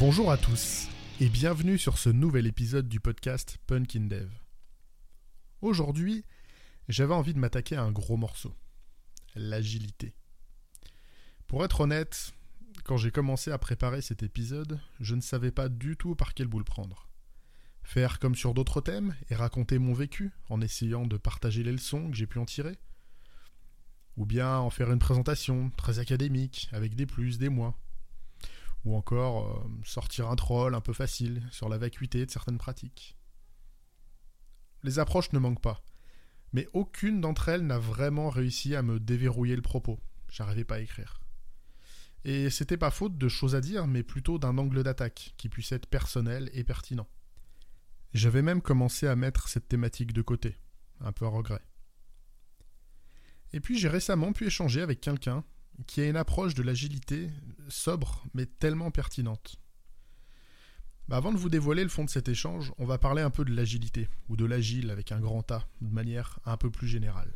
Bonjour à tous et bienvenue sur ce nouvel épisode du podcast Punkin Dev. Aujourd'hui, j'avais envie de m'attaquer à un gros morceau, l'agilité. Pour être honnête, quand j'ai commencé à préparer cet épisode, je ne savais pas du tout par quel bout le prendre. Faire comme sur d'autres thèmes et raconter mon vécu en essayant de partager les leçons que j'ai pu en tirer Ou bien en faire une présentation très académique avec des plus, des moins Ou encore euh, sortir un troll un peu facile sur la vacuité de certaines pratiques Les approches ne manquent pas, mais aucune d'entre elles n'a vraiment réussi à me déverrouiller le propos. J'arrivais pas à écrire. Et c'était pas faute de choses à dire, mais plutôt d'un angle d'attaque qui puisse être personnel et pertinent. J'avais même commencé à mettre cette thématique de côté, un peu à regret. Et puis j'ai récemment pu échanger avec quelqu'un qui a une approche de l'agilité sobre mais tellement pertinente. Bah, avant de vous dévoiler le fond de cet échange, on va parler un peu de l'agilité, ou de l'agile avec un grand A, de manière un peu plus générale.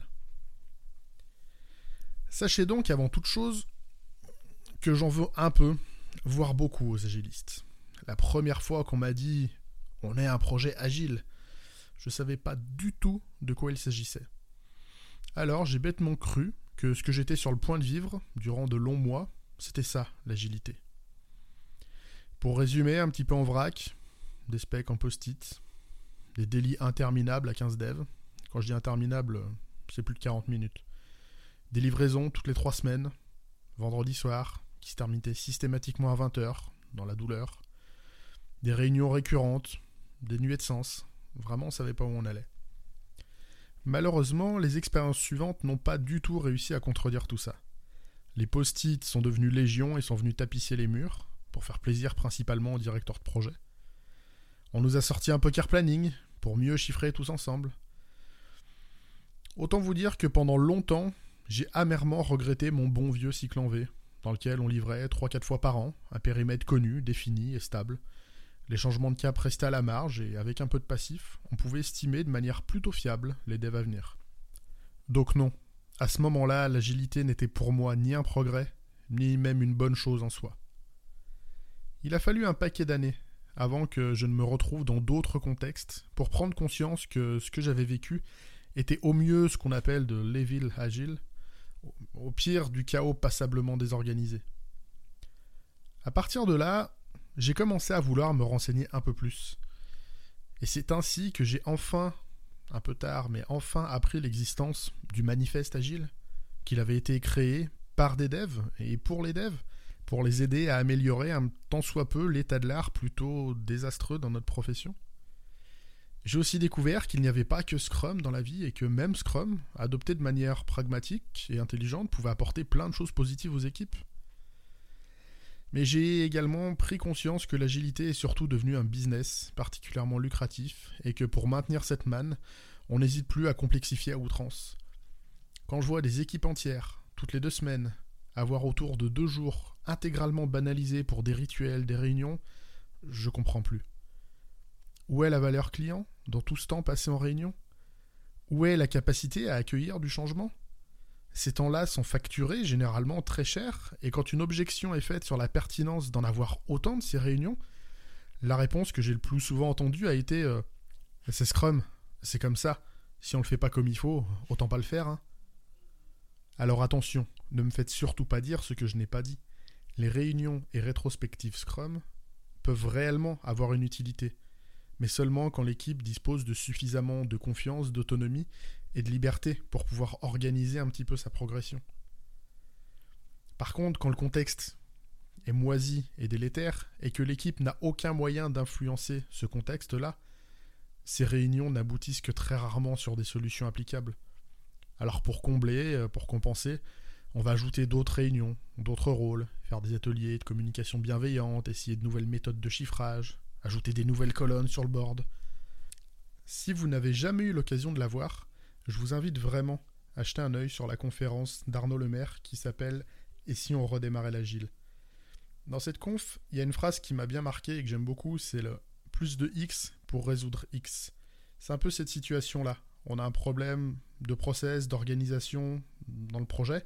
Sachez donc avant toute chose que j'en veux un peu, voire beaucoup aux agilistes. La première fois qu'on m'a dit on est un projet agile. Je ne savais pas du tout de quoi il s'agissait. Alors j'ai bêtement cru que ce que j'étais sur le point de vivre durant de longs mois, c'était ça, l'agilité. Pour résumer un petit peu en vrac, des specs en post-it, des délits interminables à 15 devs. Quand je dis interminable, c'est plus de 40 minutes. Des livraisons toutes les 3 semaines, vendredi soir, qui se terminaient systématiquement à 20h, dans la douleur. Des réunions récurrentes, des nuées de sens. Vraiment, on savait pas où on allait. Malheureusement, les expériences suivantes n'ont pas du tout réussi à contredire tout ça. Les post-it sont devenus légion et sont venus tapisser les murs, pour faire plaisir principalement aux directeurs de projet. On nous a sorti un poker planning, pour mieux chiffrer tous ensemble. Autant vous dire que pendant longtemps, j'ai amèrement regretté mon bon vieux cycle en V, dans lequel on livrait 3-4 fois par an, un périmètre connu, défini et stable, les changements de cap restaient à la marge et avec un peu de passif, on pouvait estimer de manière plutôt fiable les devs à venir. Donc non, à ce moment-là, l'agilité n'était pour moi ni un progrès, ni même une bonne chose en soi. Il a fallu un paquet d'années avant que je ne me retrouve dans d'autres contextes pour prendre conscience que ce que j'avais vécu était au mieux ce qu'on appelle de l'evil agile, au pire du chaos passablement désorganisé. À partir de là, j'ai commencé à vouloir me renseigner un peu plus. Et c'est ainsi que j'ai enfin, un peu tard, mais enfin appris l'existence du manifeste agile, qu'il avait été créé par des devs et pour les devs, pour les aider à améliorer un tant soit peu l'état de l'art plutôt désastreux dans notre profession. J'ai aussi découvert qu'il n'y avait pas que Scrum dans la vie et que même Scrum, adopté de manière pragmatique et intelligente, pouvait apporter plein de choses positives aux équipes. Mais j'ai également pris conscience que l'agilité est surtout devenue un business particulièrement lucratif et que pour maintenir cette manne, on n'hésite plus à complexifier à outrance. Quand je vois des équipes entières, toutes les deux semaines, avoir autour de deux jours intégralement banalisés pour des rituels, des réunions, je comprends plus. Où est la valeur client dans tout ce temps passé en réunion? Où est la capacité à accueillir du changement? Ces temps-là sont facturés généralement très cher, et quand une objection est faite sur la pertinence d'en avoir autant de ces réunions, la réponse que j'ai le plus souvent entendue a été euh, C'est Scrum, c'est comme ça, si on le fait pas comme il faut, autant pas le faire. Hein. Alors attention, ne me faites surtout pas dire ce que je n'ai pas dit. Les réunions et rétrospectives Scrum peuvent réellement avoir une utilité, mais seulement quand l'équipe dispose de suffisamment de confiance, d'autonomie et de liberté pour pouvoir organiser un petit peu sa progression. Par contre, quand le contexte est moisi et délétère, et que l'équipe n'a aucun moyen d'influencer ce contexte-là, ces réunions n'aboutissent que très rarement sur des solutions applicables. Alors pour combler, euh, pour compenser, on va ajouter d'autres réunions, d'autres rôles, faire des ateliers de communication bienveillante, essayer de nouvelles méthodes de chiffrage, ajouter des nouvelles colonnes sur le board. Si vous n'avez jamais eu l'occasion de la voir, je vous invite vraiment à jeter un œil sur la conférence d'Arnaud Lemaire qui s'appelle Et si on redémarrait l'agile? Dans cette conf, il y a une phrase qui m'a bien marqué et que j'aime beaucoup, c'est le plus de X pour résoudre X. C'est un peu cette situation-là. On a un problème de process, d'organisation dans le projet,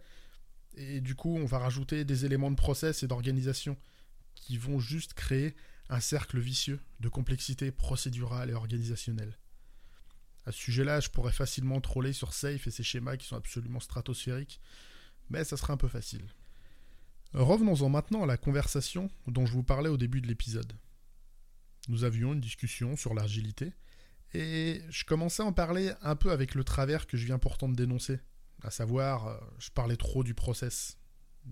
et du coup, on va rajouter des éléments de process et d'organisation qui vont juste créer un cercle vicieux de complexité procédurale et organisationnelle. À ce sujet-là, je pourrais facilement troller sur Safe et ses schémas qui sont absolument stratosphériques, mais ça serait un peu facile. Revenons-en maintenant à la conversation dont je vous parlais au début de l'épisode. Nous avions une discussion sur l'agilité, et je commençais à en parler un peu avec le travers que je viens pourtant de dénoncer, à savoir, euh, je parlais trop du process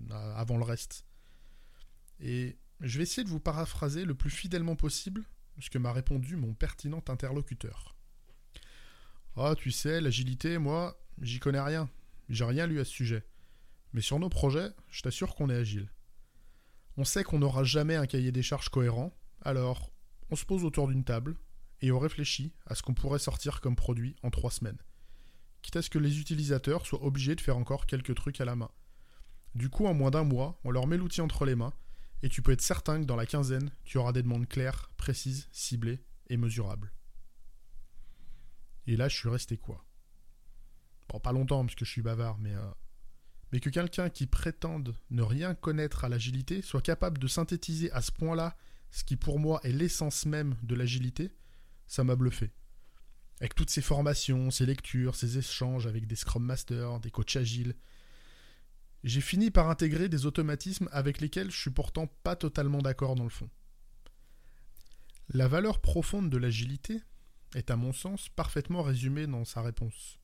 euh, avant le reste. Et je vais essayer de vous paraphraser le plus fidèlement possible ce que m'a répondu mon pertinent interlocuteur. Ah, tu sais, l'agilité, moi, j'y connais rien. J'ai rien lu à ce sujet. Mais sur nos projets, je t'assure qu'on est agile. On sait qu'on n'aura jamais un cahier des charges cohérent, alors on se pose autour d'une table et on réfléchit à ce qu'on pourrait sortir comme produit en trois semaines. Quitte à ce que les utilisateurs soient obligés de faire encore quelques trucs à la main. Du coup, en moins d'un mois, on leur met l'outil entre les mains et tu peux être certain que dans la quinzaine, tu auras des demandes claires, précises, ciblées et mesurables. Et là, je suis resté quoi Bon, pas longtemps parce que je suis bavard, mais euh, mais que quelqu'un qui prétende ne rien connaître à l'agilité soit capable de synthétiser à ce point-là ce qui pour moi est l'essence même de l'agilité, ça m'a bluffé. Avec toutes ces formations, ces lectures, ces échanges avec des Scrum Masters, des coachs agiles, j'ai fini par intégrer des automatismes avec lesquels je suis pourtant pas totalement d'accord dans le fond. La valeur profonde de l'agilité est à mon sens parfaitement résumée dans sa réponse.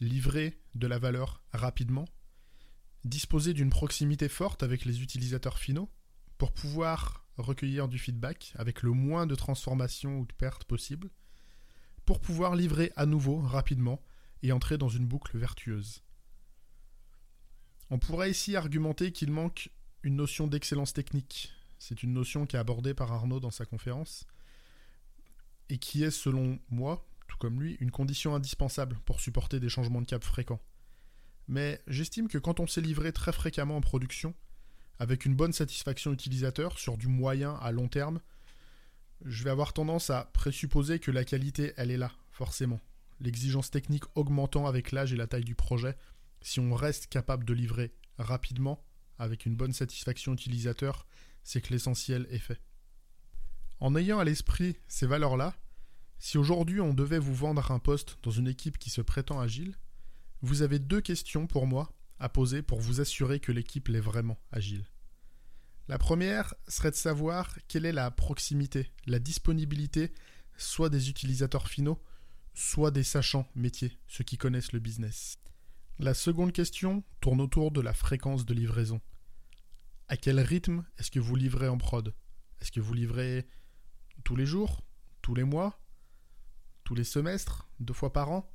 Livrer de la valeur rapidement, disposer d'une proximité forte avec les utilisateurs finaux pour pouvoir recueillir du feedback avec le moins de transformations ou de pertes possibles, pour pouvoir livrer à nouveau rapidement et entrer dans une boucle vertueuse. On pourrait ici argumenter qu'il manque une notion d'excellence technique. C'est une notion qui est abordée par Arnaud dans sa conférence et qui est, selon moi, tout comme lui, une condition indispensable pour supporter des changements de cap fréquents mais j'estime que quand on s'est livré très fréquemment en production, avec une bonne satisfaction utilisateur sur du moyen à long terme, je vais avoir tendance à présupposer que la qualité, elle est là, forcément. L'exigence technique augmentant avec l'âge et la taille du projet, si on reste capable de livrer rapidement, avec une bonne satisfaction utilisateur, c'est que l'essentiel est fait. En ayant à l'esprit ces valeurs-là, si aujourd'hui on devait vous vendre un poste dans une équipe qui se prétend agile, vous avez deux questions pour moi à poser pour vous assurer que l'équipe l'est vraiment agile. La première serait de savoir quelle est la proximité, la disponibilité, soit des utilisateurs finaux, soit des sachants métiers, ceux qui connaissent le business. La seconde question tourne autour de la fréquence de livraison. À quel rythme est-ce que vous livrez en prod? Est-ce que vous livrez tous les jours Tous les mois Tous les semestres Deux fois par an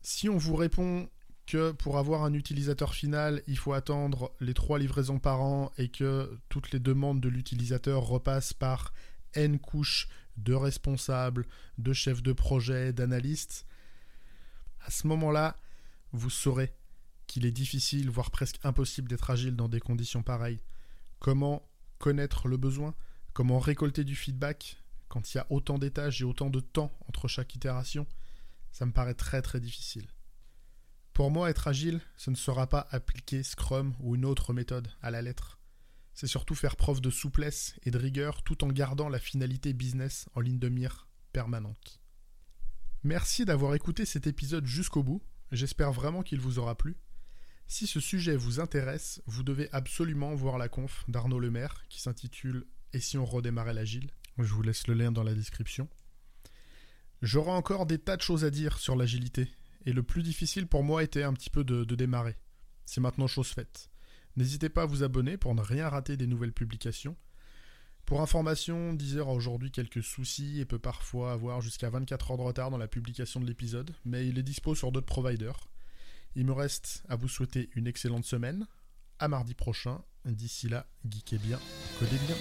si on vous répond que pour avoir un utilisateur final, il faut attendre les trois livraisons par an et que toutes les demandes de l'utilisateur repassent par N couches de responsables, de chefs de projet, d'analystes, à ce moment-là, vous saurez qu'il est difficile, voire presque impossible d'être agile dans des conditions pareilles. Comment connaître le besoin? Comment récolter du feedback quand il y a autant d'étages et autant de temps entre chaque itération ça me paraît très très difficile. Pour moi, être agile, ce ne sera pas appliquer Scrum ou une autre méthode à la lettre. C'est surtout faire preuve de souplesse et de rigueur tout en gardant la finalité business en ligne de mire permanente. Merci d'avoir écouté cet épisode jusqu'au bout, j'espère vraiment qu'il vous aura plu. Si ce sujet vous intéresse, vous devez absolument voir la conf d'Arnaud Lemaire qui s'intitule Et si on redémarrait l'agile Je vous laisse le lien dans la description. J'aurais encore des tas de choses à dire sur l'agilité, et le plus difficile pour moi était un petit peu de, démarrer. C'est maintenant chose faite. N'hésitez pas à vous abonner pour ne rien rater des nouvelles publications. Pour information, Deezer a aujourd'hui quelques soucis et peut parfois avoir jusqu'à 24 heures de retard dans la publication de l'épisode, mais il est dispo sur d'autres providers. Il me reste à vous souhaiter une excellente semaine. À mardi prochain. D'ici là, geekez bien, codez bien.